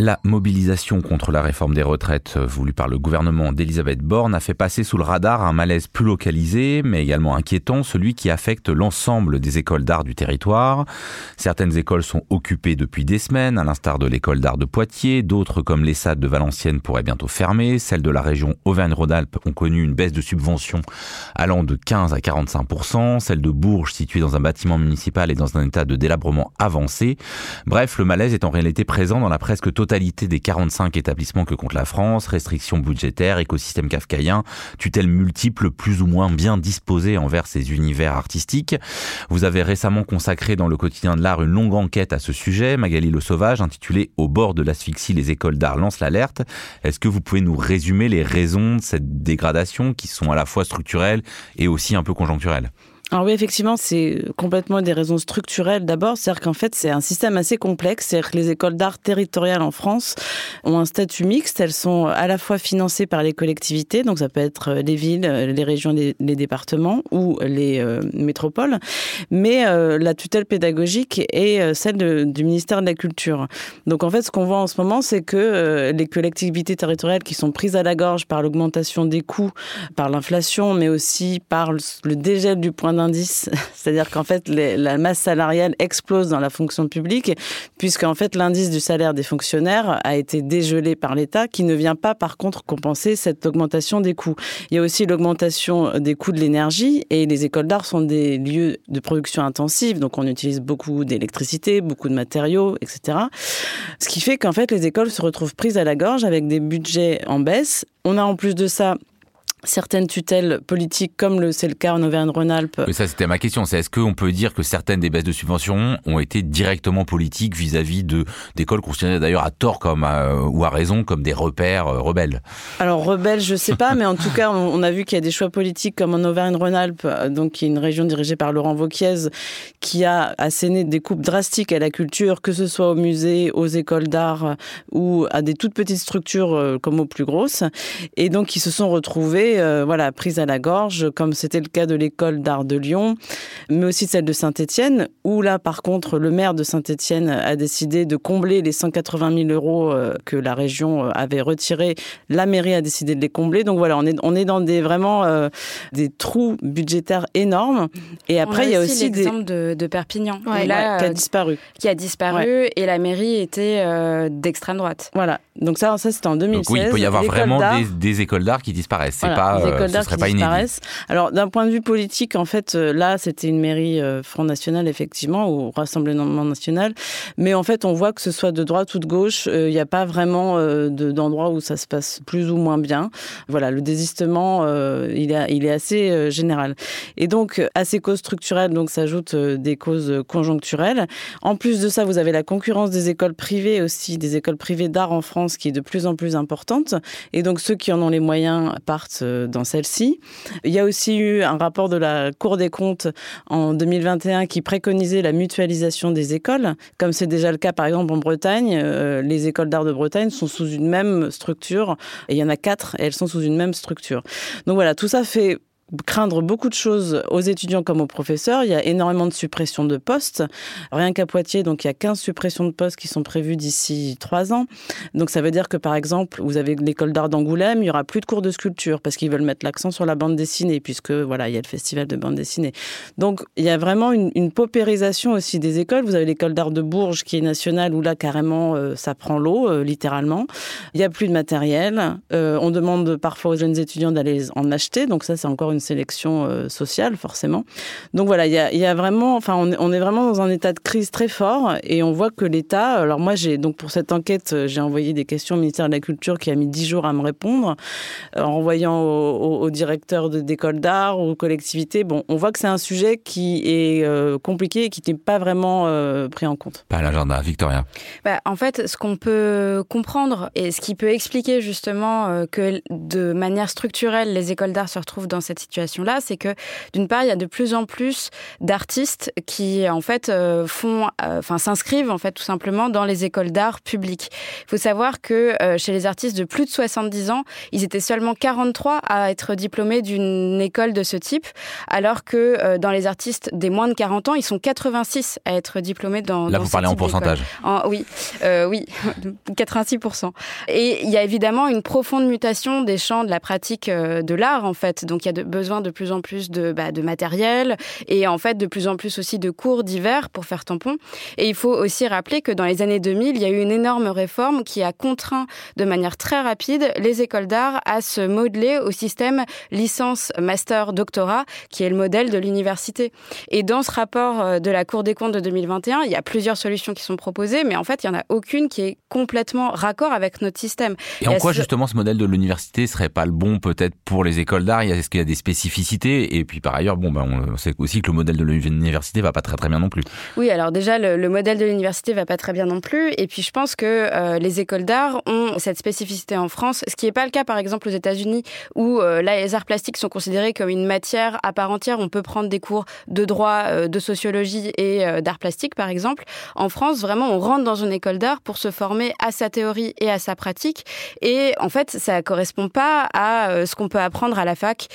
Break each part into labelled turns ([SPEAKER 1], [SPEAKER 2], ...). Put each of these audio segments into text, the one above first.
[SPEAKER 1] La mobilisation contre la réforme des retraites voulue par le gouvernement d'Elisabeth Borne a fait passer sous le radar un malaise plus localisé, mais également inquiétant, celui qui affecte l'ensemble des écoles d'art du territoire. Certaines écoles sont occupées depuis des semaines, à l'instar de l'école d'art de Poitiers. D'autres, comme l'ESSAD de Valenciennes, pourraient bientôt fermer. Celles de la région Auvergne-Rhône-Alpes ont connu une baisse de subventions allant de 15 à 45% Celle de Bourges, située dans un bâtiment municipal, est dans un état de délabrement avancé. Bref, le malaise est en réalité présent dans la presque totalité totalité des 45 établissements que compte la France, restrictions budgétaires, écosystème kafkaïen, tutelles multiples plus ou moins bien disposées envers ces univers artistiques. Vous avez récemment consacré dans le quotidien de l'art une longue enquête à ce sujet, Magali Le Sauvage, intitulée Au bord de l'asphyxie, les écoles d'art lancent l'alerte. Est-ce que vous pouvez nous résumer les raisons de cette dégradation qui sont à la fois structurelles et aussi un peu conjoncturelles?
[SPEAKER 2] Alors oui, effectivement, c'est complètement des raisons structurelles d'abord. C'est-à-dire qu'en fait, c'est un système assez complexe. C'est-à-dire que les écoles d'art territoriales en France ont un statut mixte. Elles sont à la fois financées par les collectivités, donc ça peut être les villes, les régions, les, départements ou les euh, métropoles. Mais euh, la tutelle pédagogique est euh, celle du ministère de la Culture. Donc en fait, ce qu'on voit en ce moment, c'est que les collectivités territoriales qui sont prises à la gorge par l'augmentation des coûts, par l'inflation, mais aussi par le dégel du point c'est-à-dire qu'en fait la masse salariale explose dans la fonction publique, puisqu'en fait l'indice du salaire des fonctionnaires a été dégelé par l'État, qui ne vient pas par contre compenser cette augmentation des coûts. Il y a aussi l'augmentation des coûts de l'énergie, et les écoles d'art sont des lieux de production intensive, donc on utilise beaucoup d'électricité, beaucoup de matériaux, etc. Ce qui fait qu'en fait les écoles se retrouvent prises à la gorge avec des budgets en baisse. On a en plus de ça certaines tutelles politiques, comme c'est le cas en Auvergne-Rhône-Alpes.
[SPEAKER 1] Ça, c'était ma question. C'est est-ce qu'on peut dire que certaines des baisses de subventions ont été directement politiques vis-à-vis de d'écoles considérées d'ailleurs à tort comme ou à raison comme des repères euh, rebelles?
[SPEAKER 2] Alors rebelles, je sais pas, mais en tout cas, on, a vu qu'il y a des choix politiques comme en Auvergne-Rhône-Alpes, euh, donc qui est une région dirigée par Laurent Vauquiez, qui a asséné des coupes drastiques à la culture, que ce soit au musée, aux écoles d'art euh, ou à des toutes petites structures comme aux plus grosses, et donc qui se sont retrouvés euh, voilà, prise à la gorge, comme c'était le cas de l'école d'art de Lyon, mais aussi celle de Saint-Étienne, où là, par contre, le maire de Saint-Étienne a décidé de combler les 180 000 euros euh, que la région euh, avait retirés. La mairie a décidé de les combler. Donc voilà, on est, on est dans des vraiment des trous budgétaires énormes.
[SPEAKER 3] Et après, il y a aussi l'exemple de, de, Perpignan,
[SPEAKER 2] qui a disparu.
[SPEAKER 3] Qui a disparu et la mairie était d'extrême droite.
[SPEAKER 2] Voilà. Donc ça, ça c'était en 2016.
[SPEAKER 1] Donc oui, il peut y avoir vraiment des, écoles d'art qui disparaissent. C'est pas,
[SPEAKER 2] les écoles d'art qui disparaissent. Alors d'un point de vue politique, en fait, euh, là, c'était une mairie euh, Front National effectivement ou Rassemblement National, mais en fait, on voit que ce soit de droite ou de gauche, euh, il n'y a pas vraiment d'endroit où ça se passe plus ou moins bien. Voilà, le désistement, il est, il est assez général. Et donc à ces causes structurelles, donc s'ajoutent des causes conjoncturelles. En plus de ça, vous avez la concurrence des écoles privées aussi, des écoles privées d'art en France qui est de plus en plus importante. Et donc ceux qui en ont les moyens partent euh, dans celle-ci. Il y a aussi eu un rapport de la Cour des comptes en 2021 qui préconisait la mutualisation des écoles, comme c'est déjà le cas par exemple en Bretagne. Euh, les écoles d'art de Bretagne sont sous une même structure, et il y en a quatre, et elles sont sous une même structure. Donc voilà, tout ça fait craindre beaucoup de choses aux étudiants comme aux professeurs. Il y a énormément de suppressions de postes. Rien qu'à Poitiers, donc il y a 15 suppressions de postes qui sont prévues d'ici trois ans. Donc ça veut dire que par exemple, vous avez l'école d'art d'Angoulême, il y aura plus de cours de sculpture parce qu'ils veulent mettre l'accent sur la bande dessinée puisque voilà, il y a le festival de bande dessinée. Donc il y a vraiment une, une paupérisation aussi des écoles. Vous avez l'école d'art de Bourges qui est nationale où là carrément euh, ça prend l'eau euh, littéralement. Il y a plus de matériel. Euh, on demande parfois aux jeunes étudiants d'aller en acheter. Donc ça c'est encore une une sélection euh, sociale, forcément. Donc voilà, il y a, vraiment, enfin, on, est vraiment dans un état de crise très fort et on voit que l'État, alors moi, j'ai, donc pour cette enquête, euh, j'ai envoyé des questions au ministère de la Culture qui a mis dix jours à me répondre, euh, en envoyant au, directeur d'école d'art, aux collectivités. Bon, on voit que c'est un sujet qui est compliqué et qui n'est pas vraiment pris en compte.
[SPEAKER 1] Pas l'agenda, Victoria.
[SPEAKER 3] Bah, en fait, ce qu'on peut comprendre et ce qui peut expliquer justement que de manière structurelle, les écoles d'art se retrouvent dans cette situation-là, c'est que d'une part, il y a de plus en plus d'artistes qui en fait euh, font, euh, enfin s'inscrivent en fait tout simplement dans les écoles d'art publiques. Il faut savoir que euh, chez les artistes de plus de 70 ans, ils étaient seulement 43 à être diplômés d'une école de ce type, alors que dans les artistes des moins de 40 ans, ils sont 86 à être diplômés dans.
[SPEAKER 1] Là, vous parlez en pourcentage.
[SPEAKER 3] oui, oui, 86 Et il y a évidemment une profonde mutation des champs de la pratique de l'art en fait. Donc il y a besoin de plus en plus de, bah, de matériel et en fait de plus en plus aussi de cours d'hiver pour faire tampon. Et il faut aussi rappeler que dans les années 2000, il y a eu une énorme réforme qui a contraint de manière très rapide les écoles d'art à se modeler au système licence, master, doctorat, qui est le modèle de l'université. Et dans ce rapport euh, de la Cour des comptes de 2021, il y a plusieurs solutions qui sont proposées, mais en fait, il n'y en a aucune qui est complètement raccord avec notre système.
[SPEAKER 1] Et, en quoi, justement, ce modèle de l'université serait pas le bon, peut-être, pour les écoles d'art? Est-ce qu'il y a des spécificités Et puis, par ailleurs, bon, ben, on sait aussi que le modèle de l'université va pas très très bien non plus.
[SPEAKER 3] Oui, alors déjà, le, modèle de l'université va pas très bien non plus. Et puis, je pense que euh, les écoles d'art ont cette spécificité en France, ce qui n'est pas le cas, par exemple, aux États-Unis, où euh, là, les arts plastiques sont considérés comme une matière à part entière. On peut prendre des cours de droit, euh, de sociologie et d'art plastique, par exemple. En France, vraiment, on rentre dans une école d'art pour se former à sa théorie et à sa pratique. Et en fait, ça correspond pas à ce qu'on peut apprendre à la fac,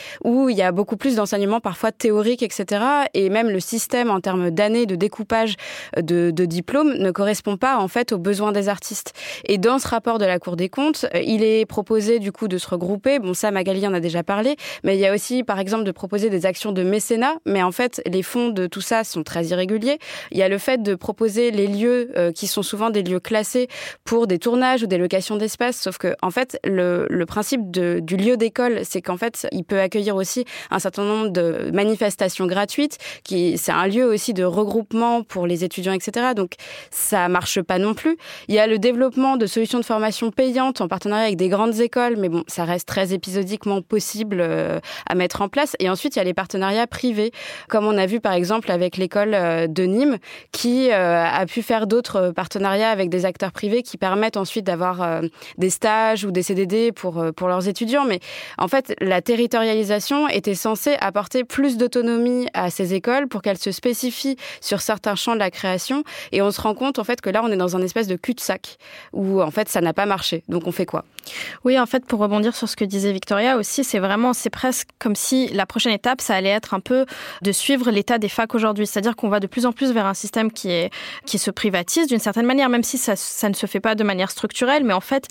[SPEAKER 3] il y a beaucoup plus d'enseignements parfois théoriques, etc. Et même le système en termes d'années de découpage de, de diplômes ne correspond pas en fait aux besoins des artistes. Et dans ce rapport de la Cour des comptes, euh, il est proposé du coup de se regrouper. Bon, ça, Magali en a déjà parlé, mais il y a aussi, par exemple, de proposer des actions de mécénat. Mais en fait, les fonds de tout ça sont très irréguliers. Il y a le fait de proposer les lieux euh, qui sont souvent des lieux classés pour des tournages ou des locations d'espace. Sauf que, en fait, le, principe du lieu d'école, c'est qu'en fait, il peut accueillir aussi un certain nombre de manifestations gratuites qui c'est un lieu aussi de regroupement pour les étudiants, etc. Donc ça marche pas non plus. Il y a le développement de solutions de formation payantes en partenariat avec des grandes écoles, mais bon, ça reste très épisodiquement possible euh, à mettre en place. Et ensuite, il y a les partenariats privés, comme on a vu par exemple avec l'école euh, de Nîmes, qui euh, a pu faire d'autres partenariats avec des acteurs privés qui permettent ensuite d'avoir des stages ou des CDD pour pour leurs étudiants. Mais en fait, la territorialisation était censée apporter plus d'autonomie à ces écoles pour qu'elles se spécifient sur certains champs de la création. Et on se rend compte en fait que là, on est dans un espèce de cul-de-sac où en fait ça n'a pas marché. Donc on fait quoi?
[SPEAKER 4] Oui, en fait, pour rebondir sur ce que disait Victoria aussi, c'est vraiment, c'est presque comme si la prochaine étape, ça allait être un peu de suivre l'état des facs aujourd'hui. C'est-à-dire qu'on va de plus en plus vers un système qui est qui se privatise d'une certaine manière, même si ça, ça ne se fait pas de manière structurelle. Mais en fait,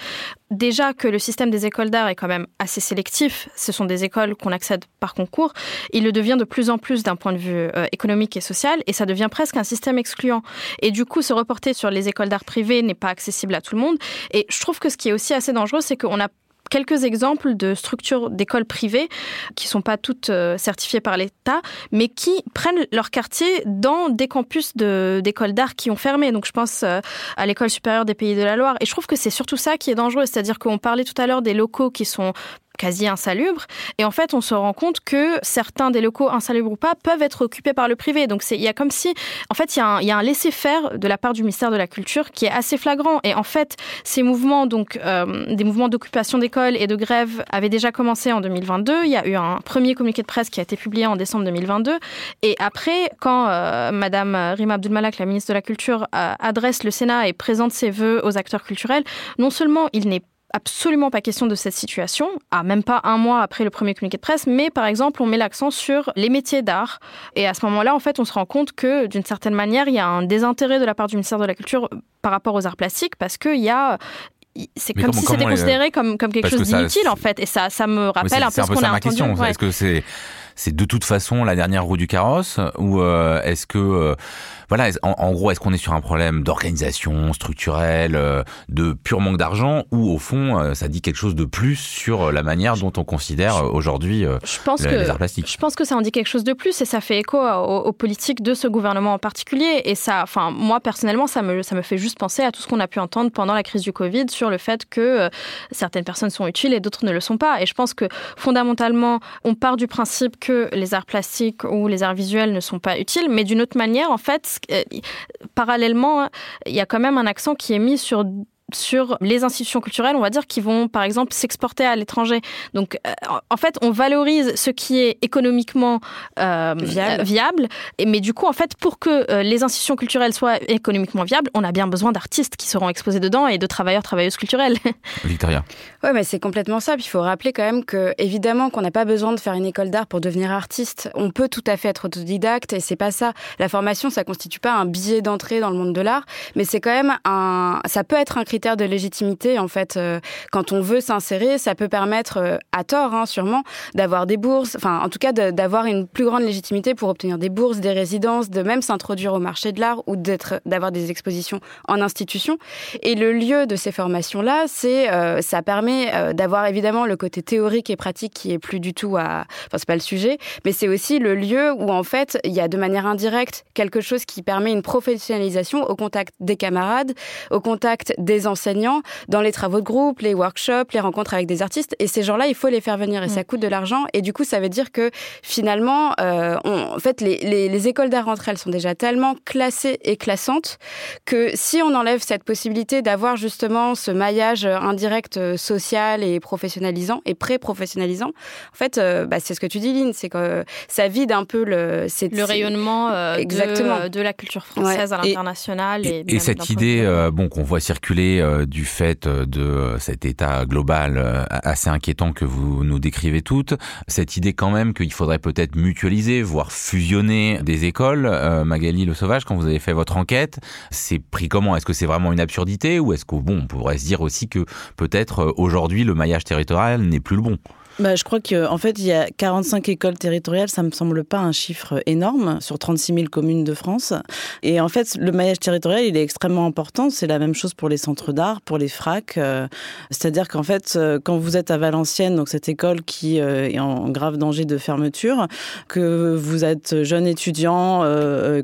[SPEAKER 4] déjà que le système des écoles d'art est quand même assez sélectif, ce sont des écoles qu'on par concours, il le devient de plus en plus d'un point de vue euh, économique et social, et ça devient presque un système excluant. Et du coup, se reporter sur les écoles d'art privées n'est pas accessible à tout le monde. Et je trouve que ce qui est aussi assez dangereux, c'est qu'on a quelques exemples de structures d'écoles privées qui sont pas toutes euh, certifiées par l'État, mais qui prennent leur quartier dans des campus d'écoles d'art qui ont fermé. Donc je pense euh, à l'école supérieure des Pays de la Loire. Et je trouve que c'est surtout ça qui est dangereux, c'est-à-dire qu'on parlait tout à l'heure des locaux qui sont quasi insalubres. Et en fait, on se rend compte que certains des locaux, insalubres ou pas, peuvent être occupés par le privé. Donc, il y a comme si, en fait, il y a un, un laisser-faire de la part du ministère de la Culture qui est assez flagrant. Et en fait, ces mouvements, donc euh, des mouvements d'occupation d'écoles et de grève, avaient déjà commencé en 2022. Il y a eu un premier communiqué de presse qui a été publié en décembre 2022. Et après, quand euh, Madame Rima Abdulmalak, la ministre de la Culture, euh, adresse le Sénat et présente ses vœux aux acteurs culturels, non seulement il n'est absolument pas question de cette situation, à même pas un mois après le premier communiqué de presse, mais par exemple, on met l'accent sur les métiers d'art. Et à ce moment-là, en fait, on se rend compte que d'une certaine manière, il y a un désintérêt de la part du ministère de la Culture par rapport aux arts plastiques, parce qu'il y a c'est comme si c'était considéré comme, comme quelque chose d'inutile en fait. Et ça ça me rappelle un peu ce qu'on a
[SPEAKER 1] ma question. est-ce que c'est c'est de toute façon la dernière roue du carrosse ou euh, est-ce que euh, voilà, en, gros, est-ce qu'on est sur un problème d'organisation structurelle, euh, de pur manque d'argent, ou au fond, euh, ça dit quelque chose de plus sur euh, la manière dont on considère aujourd'hui les arts plastiques?
[SPEAKER 4] Je pense que ça en dit quelque chose de plus et ça fait écho aux, politiques de ce gouvernement en particulier. Et ça, enfin, moi personnellement, ça me, ça me fait juste penser à tout ce qu'on a pu entendre pendant la crise du Covid sur le fait que certaines personnes sont utiles et d'autres ne le sont pas. Et je pense que fondamentalement, on part du principe que les arts plastiques ou les arts visuels ne sont pas utiles, mais d'une autre manière, en fait, parallèlement, il y a quand même un accent qui est mis sur sur les institutions culturelles, on va dire, qui vont par exemple s'exporter à l'étranger. Donc en fait, on valorise ce qui est économiquement viable. viable. mais du coup, en fait, pour que les institutions culturelles soient économiquement viables, on a bien besoin d'artistes qui seront exposés dedans et de travailleurs, travailleuses culturelles.
[SPEAKER 1] Victoria.
[SPEAKER 3] Oui, mais c'est complètement ça. il faut rappeler quand même que, évidemment, qu'on n'a pas besoin de faire une école d'art pour devenir artiste. On peut tout à fait être autodidacte et c'est pas ça. La formation, ça constitue pas un billet d'entrée dans le monde de l'art, mais c'est quand même un, ça peut être un critère de légitimité, en fait. Euh, quand on veut s'insérer, ça peut permettre, euh, à tort, hein, sûrement, d'avoir des bourses, enfin, en tout cas, d'avoir une plus grande légitimité pour obtenir des bourses, des résidences, de même s'introduire au marché de l'art ou d'être, d'avoir des expositions en institution. Et le lieu de ces formations-là, c'est, euh, ça permet d'avoir évidemment le côté théorique et pratique qui est plus du tout à, enfin c'est pas le sujet, mais c'est aussi le lieu où en fait il y a de manière indirecte quelque chose qui permet une professionnalisation au contact des camarades, au contact des enseignants, dans les travaux de groupe, les workshops, les rencontres avec des artistes. Et ces gens-là, il faut les faire venir et ça mm. coûte de l'argent. Et du coup, ça veut dire que finalement, euh, en fait, les, les, les écoles d'art entre elles sont déjà tellement classées et classantes que si on enlève cette possibilité d'avoir justement ce maillage indirect euh, social et professionnalisant et pré-professionnalisant, en fait, euh, bah, c'est ce que tu dis, Lynn, c'est que ça vide un peu le...
[SPEAKER 4] Le rayonnement euh, De, de, la culture française à l'international.
[SPEAKER 1] Et, et, cette idée bon, qu'on voit circuler du fait de cet état global assez inquiétant que vous nous décrivez toutes, cette idée quand même qu'il faudrait peut-être mutualiser, voire fusionner des écoles, Magali Le Sauvage, quand vous avez fait votre enquête, c'est pris comment? Est-ce que c'est vraiment une absurdité ou est-ce qu'on bon, on pourrait se dire aussi que peut-être euh, aujourd'hui le maillage territorial n'est plus le bon?
[SPEAKER 2] Bah, je crois qu'en en fait, il y a 45 écoles territoriales, ça me semble pas un chiffre énorme sur 36 000 communes de France. Et en fait, le maillage territorial, il est extrêmement important. C'est la même chose pour les centres d'art, pour les fracs. Euh, c'est-à-dire qu'en fait, euh, quand vous êtes à Valenciennes, donc cette école qui euh, est en grave danger de fermeture, que vous êtes jeune étudiant,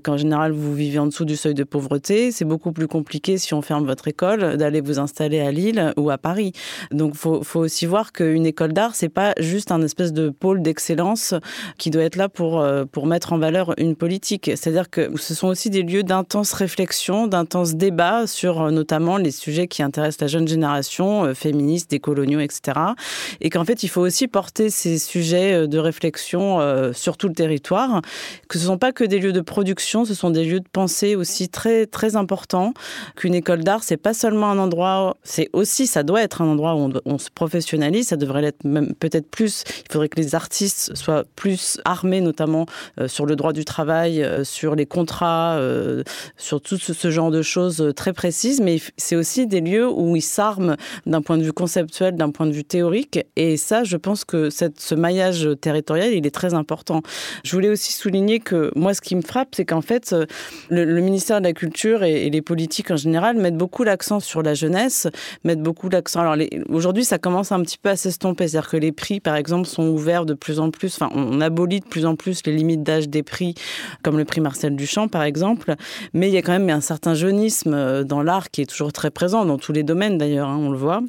[SPEAKER 2] qu'en général vous vivez en dessous du seuil de pauvreté, c'est beaucoup plus compliqué si on ferme votre école d'aller vous installer à Lille ou à Paris. Donc, faut, faut aussi voir qu'une école d'art, c'est pas juste un espèce de pôle d'excellence qui doit être là pour, euh, pour mettre en valeur une politique. C'est-à-dire que ce sont aussi des lieux d'intense réflexion, d'intense débat sur euh, notamment les sujets qui intéressent la jeune génération, euh, féministe, décoloniaux, etc. Et qu'en fait, il faut aussi porter ces sujets de réflexion sur tout le territoire, que ce ne sont pas que des lieux de production, ce sont des lieux de pensée aussi très, très importants, qu'une école d'art, c'est pas seulement un endroit, c'est aussi, ça doit être un endroit où on, on se professionnalise, ça devrait l'être même peut peut-être plus, il faudrait que les artistes soient plus armés, notamment euh, sur le droit du travail, euh, sur les contrats, euh, sur tout ce, genre de choses très précises. Mais c'est aussi des lieux où ils s'arment d'un point de vue conceptuel, d'un point de vue théorique. Et ça, je pense que cette, ce maillage territorial, il est très important. Je voulais aussi souligner que moi, ce qui me frappe, c'est qu'en fait, le, ministère de la Culture et, les politiques en général mettent beaucoup l'accent sur la jeunesse, mettent beaucoup l'accent. Alors aujourd'hui, ça commence un petit peu à s'estomper, c'est-à-dire que les prix, par exemple, sont ouverts de plus en plus. Enfin, on abolit de plus en plus les limites d'âge des prix, comme le prix Marcel Duchamp, par exemple. Mais il y a quand même un certain jeunisme euh, dans l'art qui est toujours très présent, dans tous les domaines d'ailleurs, hein, on le voit.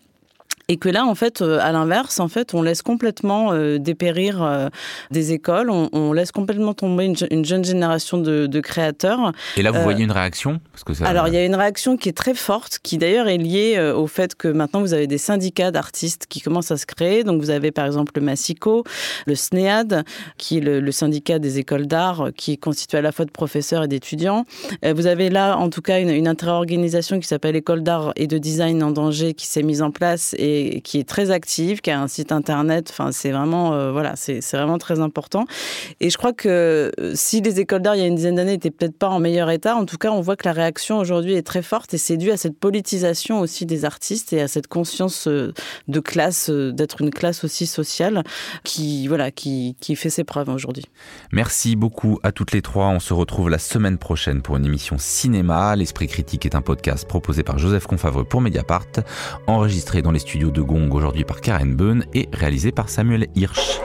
[SPEAKER 2] Et que là, en fait, euh, à l'inverse, en fait, on laisse complètement euh, dépérir euh, des écoles, on, laisse complètement tomber une, jeune génération de, créateurs.
[SPEAKER 1] Et là, vous voyez une réaction?
[SPEAKER 2] Parce que ça... Alors, il y a une réaction qui est très forte, qui d'ailleurs est liée au fait que maintenant, vous avez des syndicats d'artistes qui commencent à se créer. Donc, vous avez par exemple le Massico, le SNEAD, qui est le, syndicat des écoles d'art, qui est constitué à la fois de professeurs et d'étudiants. Vous avez là, en tout cas, une, une interorganisation qui s'appelle École d'art et de design en danger, qui s'est mise en place et qui est très active, qui a un site internet. Enfin, c'est vraiment, euh, voilà, c'est vraiment très important. Et je crois que euh, si les écoles d'art il y a une dizaine d'années n'étaient peut-être pas en meilleur état, en tout cas, on voit que la réaction aujourd'hui est très forte et c'est dû à cette politisation aussi des artistes et à cette conscience euh, de classe, d'être une classe aussi sociale qui, voilà, qui, qui fait ses preuves aujourd'hui.
[SPEAKER 1] Merci beaucoup à toutes les trois. On se retrouve la semaine prochaine pour une émission cinéma. L'Esprit critique est un podcast proposé par Joseph Confavreux pour Mediapart, enregistré dans les studios de Gong aujourd'hui par Karen Beun et réalisé par Samuel Hirsch.